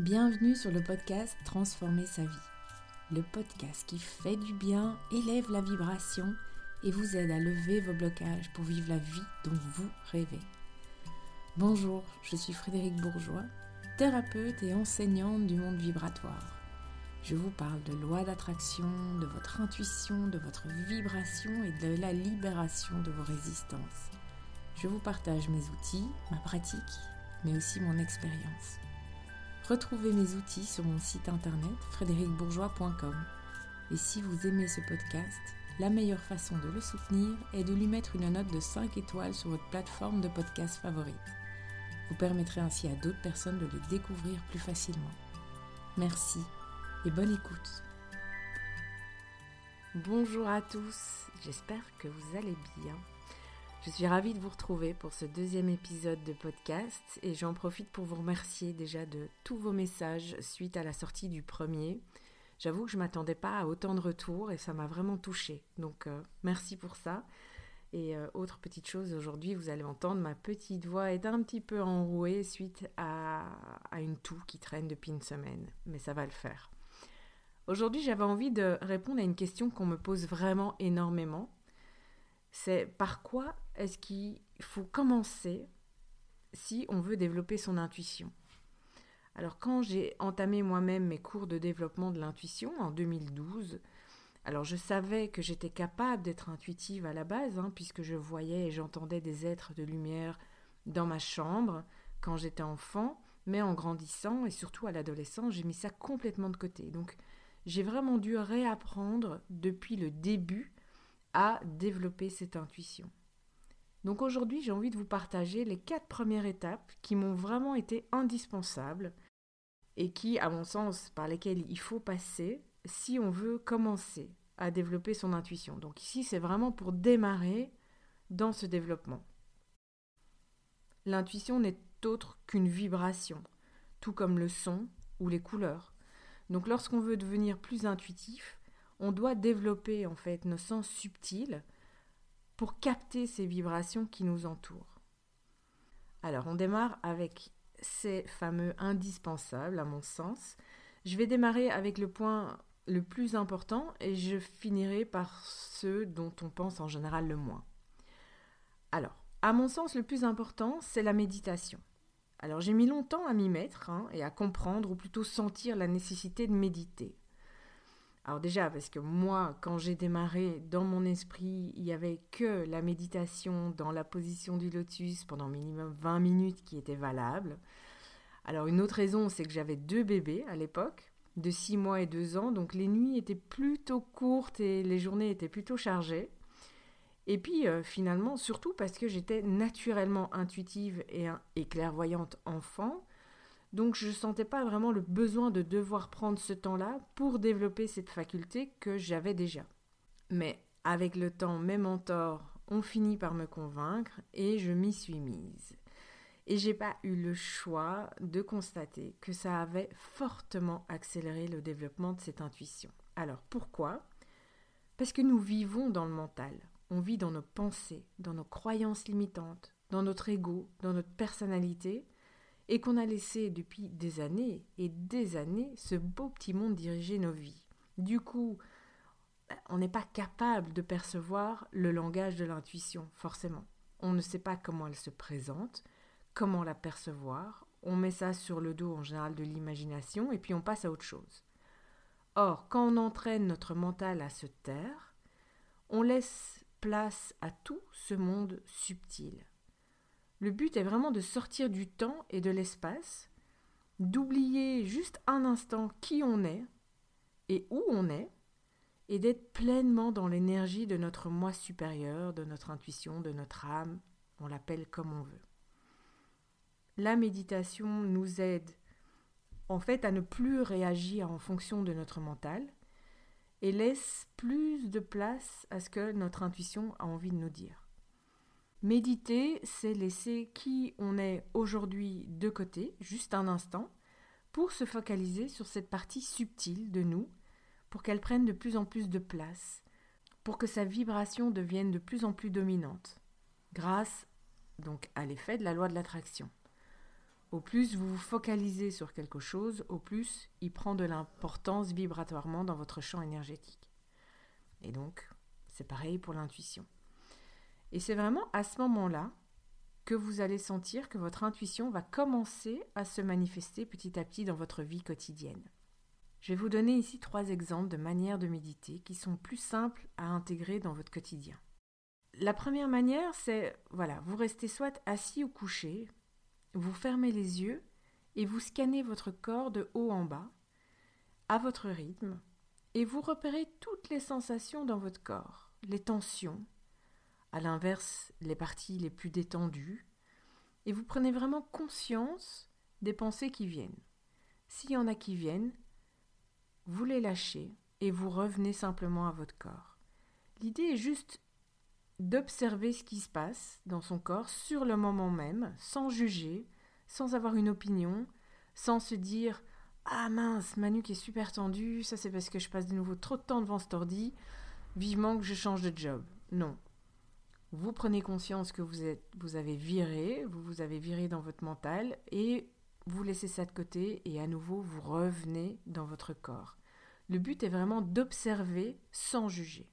Bienvenue sur le podcast Transformer sa vie. Le podcast qui fait du bien, élève la vibration et vous aide à lever vos blocages pour vivre la vie dont vous rêvez. Bonjour, je suis Frédéric Bourgeois, thérapeute et enseignante du monde vibratoire. Je vous parle de loi d'attraction, de votre intuition, de votre vibration et de la libération de vos résistances. Je vous partage mes outils, ma pratique, mais aussi mon expérience. Retrouvez mes outils sur mon site internet frédéricbourgeois.com. Et si vous aimez ce podcast, la meilleure façon de le soutenir est de lui mettre une note de 5 étoiles sur votre plateforme de podcast favorite. Vous permettrez ainsi à d'autres personnes de le découvrir plus facilement. Merci et bonne écoute. Bonjour à tous, j'espère que vous allez bien. Je suis ravie de vous retrouver pour ce deuxième épisode de podcast et j'en profite pour vous remercier déjà de tous vos messages suite à la sortie du premier. J'avoue que je ne m'attendais pas à autant de retours et ça m'a vraiment touchée. Donc euh, merci pour ça. Et euh, autre petite chose, aujourd'hui vous allez entendre ma petite voix est un petit peu enrouée suite à, à une toux qui traîne depuis une semaine. Mais ça va le faire. Aujourd'hui j'avais envie de répondre à une question qu'on me pose vraiment énormément c'est par quoi est-ce qu'il faut commencer si on veut développer son intuition? Alors quand j'ai entamé moi-même mes cours de développement de l'intuition en 2012, alors je savais que j'étais capable d'être intuitive à la base, hein, puisque je voyais et j'entendais des êtres de lumière dans ma chambre quand j'étais enfant, mais en grandissant et surtout à l'adolescence, j'ai mis ça complètement de côté. Donc j'ai vraiment dû réapprendre depuis le début à développer cette intuition. Donc aujourd'hui, j'ai envie de vous partager les quatre premières étapes qui m'ont vraiment été indispensables et qui, à mon sens, par lesquelles il faut passer si on veut commencer à développer son intuition. Donc ici, c'est vraiment pour démarrer dans ce développement. L'intuition n'est autre qu'une vibration, tout comme le son ou les couleurs. Donc lorsqu'on veut devenir plus intuitif, on doit développer en fait nos sens subtils pour capter ces vibrations qui nous entourent. Alors on démarre avec ces fameux indispensables à mon sens. Je vais démarrer avec le point le plus important et je finirai par ceux dont on pense en général le moins. Alors, à mon sens, le plus important, c'est la méditation. Alors j'ai mis longtemps à m'y mettre hein, et à comprendre, ou plutôt sentir la nécessité de méditer. Alors déjà, parce que moi, quand j'ai démarré, dans mon esprit, il n'y avait que la méditation dans la position du lotus pendant minimum 20 minutes qui était valable. Alors une autre raison, c'est que j'avais deux bébés à l'époque, de 6 mois et 2 ans, donc les nuits étaient plutôt courtes et les journées étaient plutôt chargées. Et puis euh, finalement, surtout parce que j'étais naturellement intuitive et, et clairvoyante enfant, donc je ne sentais pas vraiment le besoin de devoir prendre ce temps-là pour développer cette faculté que j'avais déjà. Mais avec le temps, mes mentors ont fini par me convaincre et je m'y suis mise. Et j'ai pas eu le choix de constater que ça avait fortement accéléré le développement de cette intuition. Alors pourquoi? Parce que nous vivons dans le mental. On vit dans nos pensées, dans nos croyances limitantes, dans notre ego, dans notre personnalité, et qu'on a laissé depuis des années et des années ce beau petit monde diriger nos vies. Du coup, on n'est pas capable de percevoir le langage de l'intuition, forcément. On ne sait pas comment elle se présente, comment la percevoir, on met ça sur le dos en général de l'imagination et puis on passe à autre chose. Or, quand on entraîne notre mental à se taire, on laisse place à tout ce monde subtil. Le but est vraiment de sortir du temps et de l'espace, d'oublier juste un instant qui on est et où on est, et d'être pleinement dans l'énergie de notre moi supérieur, de notre intuition, de notre âme, on l'appelle comme on veut. La méditation nous aide en fait à ne plus réagir en fonction de notre mental et laisse plus de place à ce que notre intuition a envie de nous dire. Méditer, c'est laisser qui on est aujourd'hui de côté, juste un instant, pour se focaliser sur cette partie subtile de nous, pour qu'elle prenne de plus en plus de place, pour que sa vibration devienne de plus en plus dominante, grâce donc à l'effet de la loi de l'attraction. Au plus vous vous focalisez sur quelque chose, au plus il prend de l'importance vibratoirement dans votre champ énergétique. Et donc, c'est pareil pour l'intuition. Et c'est vraiment à ce moment-là que vous allez sentir que votre intuition va commencer à se manifester petit à petit dans votre vie quotidienne. Je vais vous donner ici trois exemples de manières de méditer qui sont plus simples à intégrer dans votre quotidien. La première manière, c'est, voilà, vous restez soit assis ou couché, vous fermez les yeux et vous scannez votre corps de haut en bas, à votre rythme, et vous repérez toutes les sensations dans votre corps, les tensions, à l'inverse les parties les plus détendues, et vous prenez vraiment conscience des pensées qui viennent. S'il y en a qui viennent, vous les lâchez et vous revenez simplement à votre corps. L'idée est juste d'observer ce qui se passe dans son corps sur le moment même, sans juger, sans avoir une opinion, sans se dire Ah mince, Manu qui est super tendu, ça c'est parce que je passe de nouveau trop de temps devant cet ordi, vivement que je change de job. Non. Vous prenez conscience que vous, êtes, vous avez viré, vous vous avez viré dans votre mental et vous laissez ça de côté et à nouveau vous revenez dans votre corps. Le but est vraiment d'observer sans juger.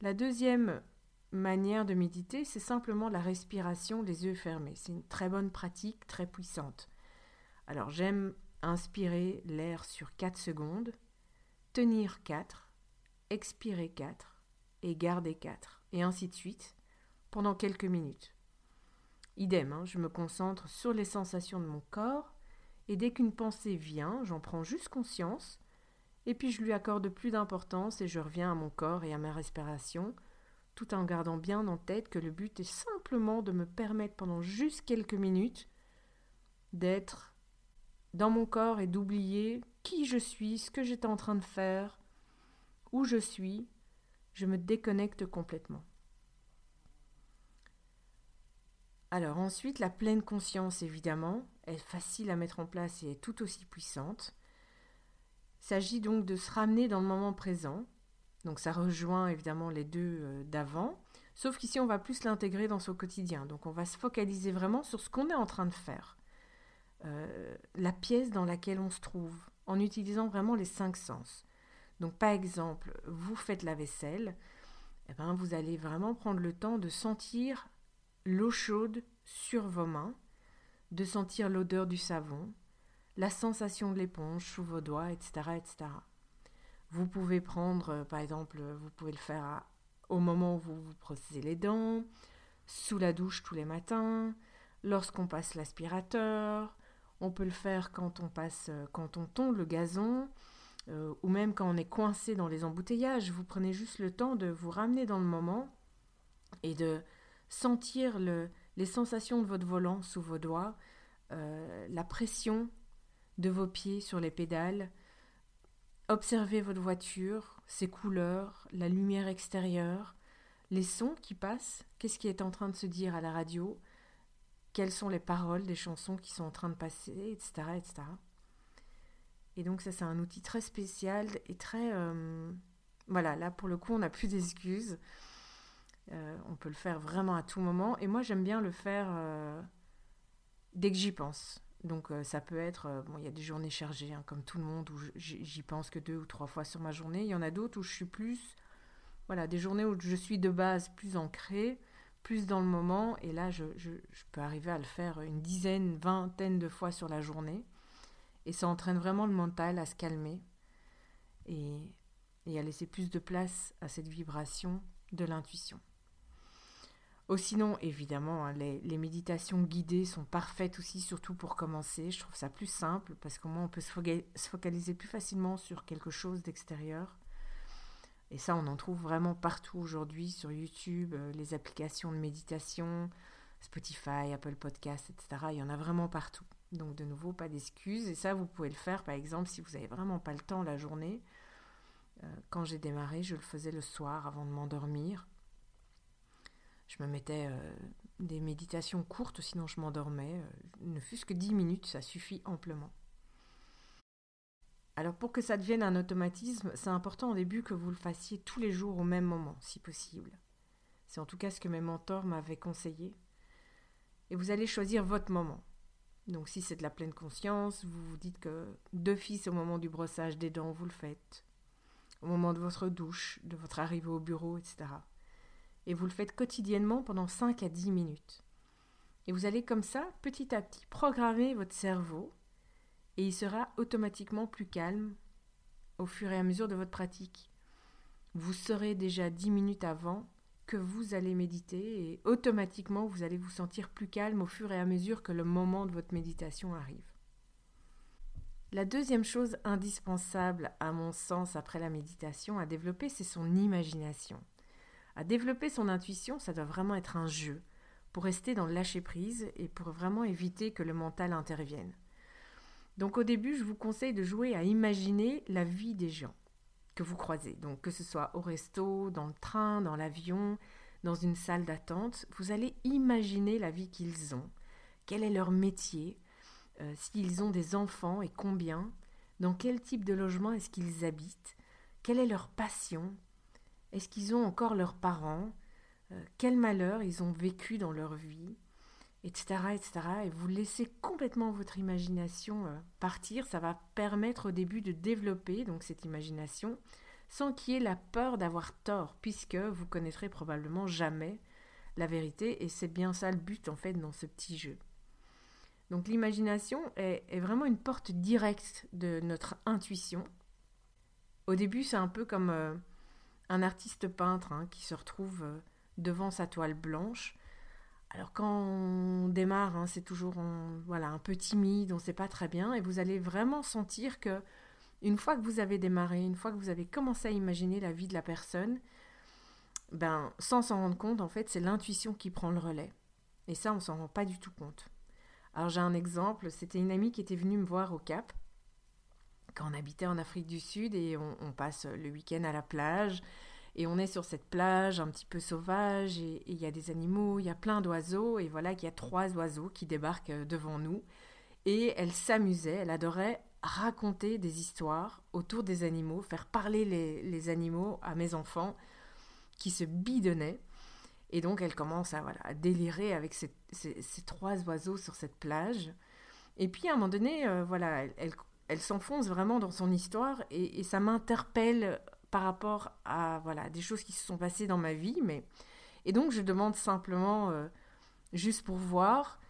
La deuxième manière de méditer, c'est simplement la respiration les yeux fermés. C'est une très bonne pratique, très puissante. Alors j'aime inspirer l'air sur 4 secondes, tenir 4, expirer 4 et garder 4, et ainsi de suite, pendant quelques minutes. Idem, hein, je me concentre sur les sensations de mon corps, et dès qu'une pensée vient, j'en prends juste conscience, et puis je lui accorde plus d'importance et je reviens à mon corps et à ma respiration, tout en gardant bien en tête que le but est simplement de me permettre pendant juste quelques minutes d'être dans mon corps et d'oublier qui je suis, ce que j'étais en train de faire, où je suis, je me déconnecte complètement. Alors ensuite, la pleine conscience, évidemment, est facile à mettre en place et est tout aussi puissante s'agit donc de se ramener dans le moment présent. Donc ça rejoint évidemment les deux euh, d'avant, sauf qu'ici on va plus l'intégrer dans son quotidien. Donc on va se focaliser vraiment sur ce qu'on est en train de faire, euh, la pièce dans laquelle on se trouve, en utilisant vraiment les cinq sens. Donc par exemple, vous faites la vaisselle, eh ben, vous allez vraiment prendre le temps de sentir l'eau chaude sur vos mains, de sentir l'odeur du savon, la sensation de l'éponge sous vos doigts, etc., etc. Vous pouvez prendre, euh, par exemple, vous pouvez le faire au moment où vous vous brossez les dents, sous la douche tous les matins, lorsqu'on passe l'aspirateur. On peut le faire quand on passe, euh, quand on tond le gazon, euh, ou même quand on est coincé dans les embouteillages. Vous prenez juste le temps de vous ramener dans le moment et de sentir le, les sensations de votre volant sous vos doigts, la pression de vos pieds sur les pédales. Observez votre voiture, ses couleurs, la lumière extérieure, les sons qui passent, qu'est-ce qui est en train de se dire à la radio, quelles sont les paroles des chansons qui sont en train de passer, etc. etc. Et donc ça c'est un outil très spécial et très... Euh, voilà, là pour le coup on n'a plus d'excuses. Euh, on peut le faire vraiment à tout moment. Et moi j'aime bien le faire euh, dès que j'y pense. Donc ça peut être, bon, il y a des journées chargées, hein, comme tout le monde, où j'y pense que deux ou trois fois sur ma journée. Il y en a d'autres où je suis plus, voilà, des journées où je suis de base plus ancrée, plus dans le moment. Et là, je, peux arriver à le faire une dizaine, vingtaine de fois sur la journée. Et ça entraîne vraiment le mental à se calmer et à laisser plus de place à cette vibration de l'intuition. Oh, sinon, évidemment, hein, les, méditations guidées sont parfaites aussi, surtout pour commencer. Je trouve ça plus simple parce qu'au moins on peut se, focaliser plus facilement sur quelque chose d'extérieur. Et ça, on en trouve vraiment partout aujourd'hui sur YouTube, euh, les applications de méditation, Spotify, Apple Podcasts, etc. Il y en a vraiment partout. Donc de nouveau, pas d'excuses. Et ça, vous pouvez le faire, par exemple, si vous n'avez vraiment pas le temps la journée. Euh, quand j'ai démarré, je le faisais le soir avant de m'endormir je me mettais euh, des méditations courtes, sinon je m'endormais. Euh, ne fût-ce que 10 minutes, ça suffit amplement. Alors pour que ça devienne un automatisme, c'est important au début que vous le fassiez tous les jours au même moment, si possible. C'est en tout cas ce que mes mentors m'avaient conseillé. et vous allez choisir votre moment. Donc si c'est de la pleine conscience, vous vous dites que d'office au moment du brossage des dents, vous le faites. Au moment de votre douche, de votre arrivée au bureau, etc. Et vous le faites quotidiennement pendant 5 à 10 minutes. Et vous allez comme ça, petit à petit, programmer votre cerveau et il sera automatiquement plus calme au fur et à mesure de votre pratique. Vous serez déjà 10 minutes avant que vous allez méditer et automatiquement vous allez vous sentir plus calme au fur et à mesure que le moment de votre méditation arrive. La deuxième chose indispensable à mon sens après la méditation à développer, c'est son imagination. À développer son intuition, ça doit vraiment être un jeu pour rester dans le lâcher prise et pour vraiment éviter que le mental intervienne. Donc au début, je vous conseille de jouer à imaginer la vie des gens que vous croisez. Donc que ce soit au resto, dans le train, dans l'avion, dans une salle d'attente, vous allez imaginer la vie qu'ils ont. Quel est leur métier? Euh, S'ils ont des enfants et combien? Dans quel type de logement est-ce qu'ils habitent? Quelle est leur passion? Est-ce qu'ils ont encore leurs parents? Euh, Quel malheur ils ont vécu dans leur vie? Etc.. Et vous laissez complètement votre imagination euh, partir. Ça va permettre au début de développer donc cette imagination sans qu'il y ait la peur d'avoir tort, puisque vous connaîtrez probablement jamais la vérité. Et c'est bien ça le but en fait dans ce petit jeu. Donc l'imagination est, vraiment une porte directe de notre intuition. Au début, c'est un peu comme euh, un artiste peintre hein, qui se retrouve euh, devant sa toile blanche alors quand on démarre, hein, c'est toujours voilà, un peu timide, on ne sait pas très bien, et vous allez vraiment sentir que une fois que vous avez démarré, une fois que vous avez commencé à imaginer la vie de la personne, ben, sans s'en rendre compte, en fait, c'est l'intuition qui prend le relais. Et ça, on s'en rend pas du tout compte. Alors j'ai un exemple, c'était une amie qui était venue me voir au Cap, quand on habitait en Afrique du Sud, et on passe le week-end à la plage, et on est sur cette plage un petit peu sauvage et il y a des animaux, il y a plein d'oiseaux et voilà qu'il y a trois oiseaux qui débarquent euh, devant nous. Et elle s'amusait, elle adorait raconter des histoires autour des animaux, faire parler les, animaux à mes enfants qui se bidonnaient. Et donc elle commence à, voilà, délirer avec ces, trois oiseaux sur cette plage. Et puis à un moment donné, euh, voilà, elle, s'enfonce vraiment dans son histoire et ça m'interpelle par rapport à voilà des choses qui se sont passées dans ma vie, mais et donc je demande simplement euh, juste pour voir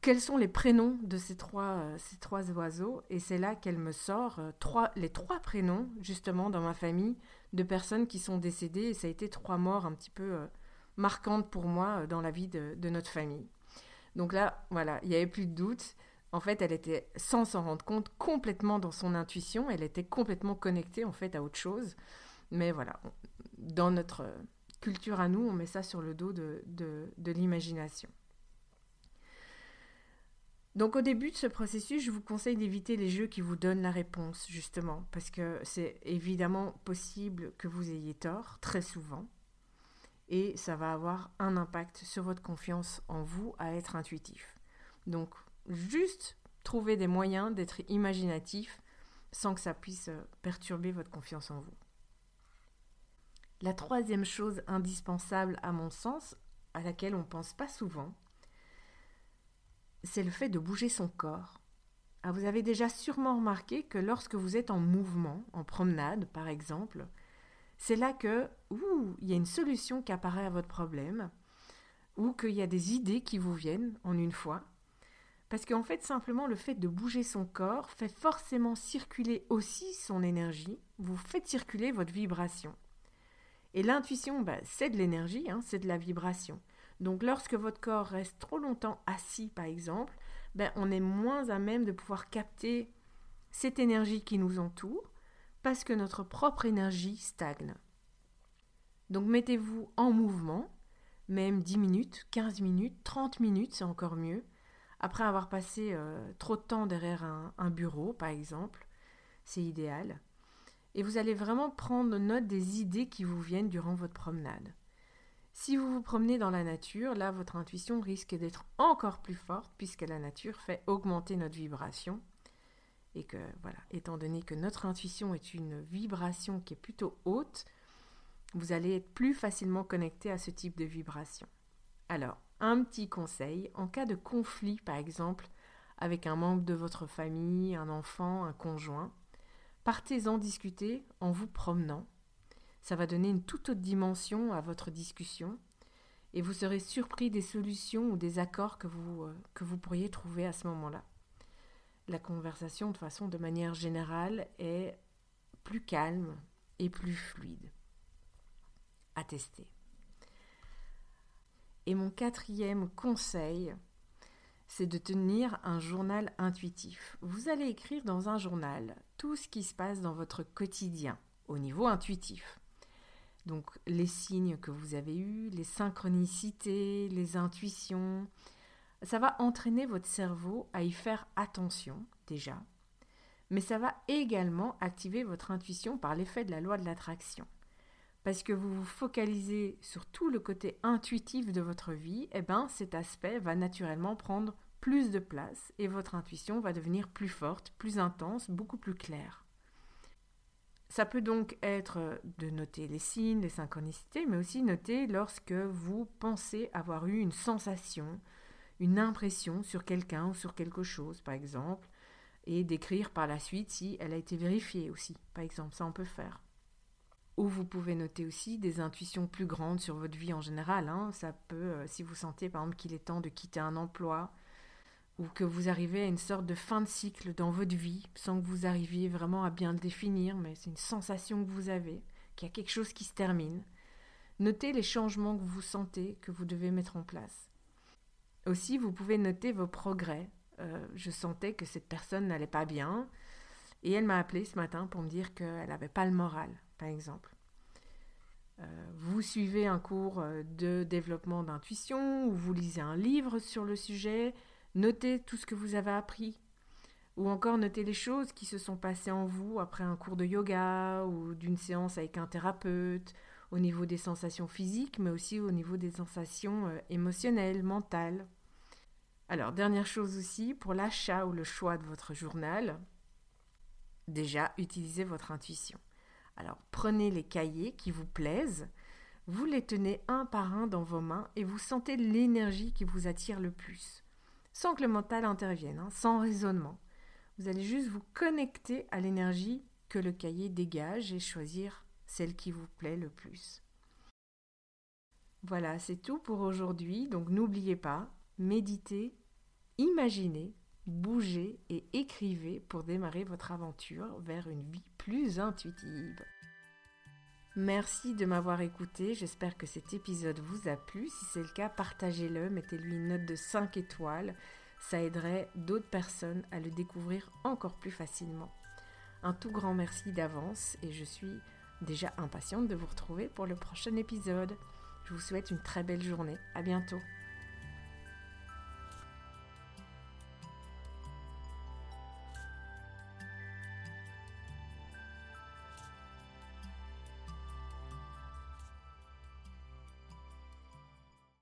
quels sont les prénoms de ces trois euh, ces trois oiseaux et c'est là qu'elle me sort euh, trois les trois prénoms justement dans ma famille de personnes qui sont décédées et ça a été trois morts un petit peu marquantes pour moi dans la vie de, de notre famille. Donc là voilà il y avait plus de doute. En fait, elle était, sans s'en rendre compte, complètement dans son intuition. Elle était complètement connectée, en fait, à autre chose. Mais voilà, dans notre culture à nous, on met ça sur le dos de, de, l'imagination. Donc au début de ce processus, je vous conseille d'éviter les jeux qui vous donnent la réponse, justement, parce que c'est évidemment possible que vous ayez tort, très souvent, et ça va avoir un impact sur votre confiance en vous à être intuitif. Donc juste trouver des moyens d'être imaginatif sans que ça puisse euh, perturber votre confiance en vous. La troisième chose indispensable à mon sens, à laquelle on ne pense pas souvent, c'est le fait de bouger son corps. Ah, vous avez déjà sûrement remarqué que lorsque vous êtes en mouvement, en promenade par exemple, c'est là que il y a une solution qui apparaît à votre problème, ou qu'il y a des idées qui vous viennent en une fois, parce qu'en fait, simplement, le fait de bouger son corps fait forcément circuler aussi son énergie. Vous faites circuler votre vibration. Et l'intuition, bah, c'est de l'énergie, hein, c'est de la vibration. Donc lorsque votre corps reste trop longtemps assis, par exemple, ben, on est moins à même de pouvoir capter cette énergie qui nous entoure, parce que notre propre énergie stagne. Donc mettez-vous en mouvement, même 10 minutes, 15 minutes, 30 minutes, c'est encore mieux après avoir passé euh, trop de temps derrière un, bureau, par exemple, c'est idéal. Et vous allez vraiment prendre note des idées qui vous viennent durant votre promenade. Si vous vous promenez dans la nature, là, votre intuition risque d'être encore plus forte puisque la nature fait augmenter notre vibration. Et que, voilà, étant donné que notre intuition est une vibration qui est plutôt haute, vous allez être plus facilement connecté à ce type de vibration. Alors, un petit conseil, en cas de conflit par exemple avec un membre de votre famille, un enfant, un conjoint, partez-en discuter en vous promenant. Ça va donner une toute autre dimension à votre discussion et vous serez surpris des solutions ou des accords que vous, euh, pourriez trouver à ce moment-là. La conversation, de façon de manière générale, est plus calme et plus fluide. À tester. Et mon quatrième conseil, c'est de tenir un journal intuitif. Vous allez écrire dans un journal tout ce qui se passe dans votre quotidien au niveau intuitif. Donc les signes que vous avez eus, les synchronicités, les intuitions, ça va entraîner votre cerveau à y faire attention déjà, mais ça va également activer votre intuition par l'effet de la loi de l'attraction. Parce que vous vous focalisez sur tout le côté intuitif de votre vie, eh ben cet aspect va naturellement prendre plus de place et votre intuition va devenir plus forte, plus intense, beaucoup plus claire. Ça peut donc être de noter les signes, les synchronicités, mais aussi noter lorsque vous pensez avoir eu une sensation, une impression sur quelqu'un ou sur quelque chose, par exemple, et d'écrire par la suite si elle a été vérifiée aussi, par exemple, ça on peut faire. Ou vous pouvez noter aussi des intuitions plus grandes sur votre vie en général. Hein. Ça peut, euh, si vous sentez par exemple qu'il est temps de quitter un emploi, ou que vous arrivez à une sorte de fin de cycle dans votre vie, sans que vous arriviez vraiment à bien le définir, mais c'est une sensation que vous avez, qu'il y a quelque chose qui se termine. Notez les changements que vous sentez, que vous devez mettre en place. Aussi, vous pouvez noter vos progrès. Euh, je sentais que cette personne n'allait pas bien, et elle m'a appelé ce matin pour me dire qu'elle n'avait pas le moral, par exemple. Euh, vous suivez un cours euh, de développement d'intuition, ou vous lisez un livre sur le sujet, Notez tout ce que vous avez appris. Ou encore notez les choses qui se sont passées en vous après un cours de yoga ou d'une séance avec un thérapeute, au niveau des sensations physiques, mais aussi au niveau des sensations euh, émotionnelles, mentales. Alors, dernière chose aussi, pour l'achat ou le choix de votre journal, déjà, utilisez votre intuition. Alors, prenez les cahiers qui vous plaisent, vous les tenez un par un dans vos mains et vous sentez l'énergie qui vous attire le plus sans que le mental intervienne, hein, sans raisonnement. Vous allez juste vous connecter à l'énergie que le cahier dégage et choisir celle qui vous plaît le plus. Voilà, c'est tout pour aujourd'hui. Donc n'oubliez pas, méditez, imaginez, bougez et écrivez pour démarrer votre aventure vers une vie plus intuitive. Merci de m'avoir écouté, j'espère que cet épisode vous a plu. Si c'est le cas, partagez-le, mettez-lui une note de 5 étoiles. Ça aiderait d'autres personnes à le découvrir encore plus facilement. Un tout grand merci d'avance et je suis déjà impatiente de vous retrouver pour le prochain épisode. Je vous souhaite une très belle journée. À bientôt.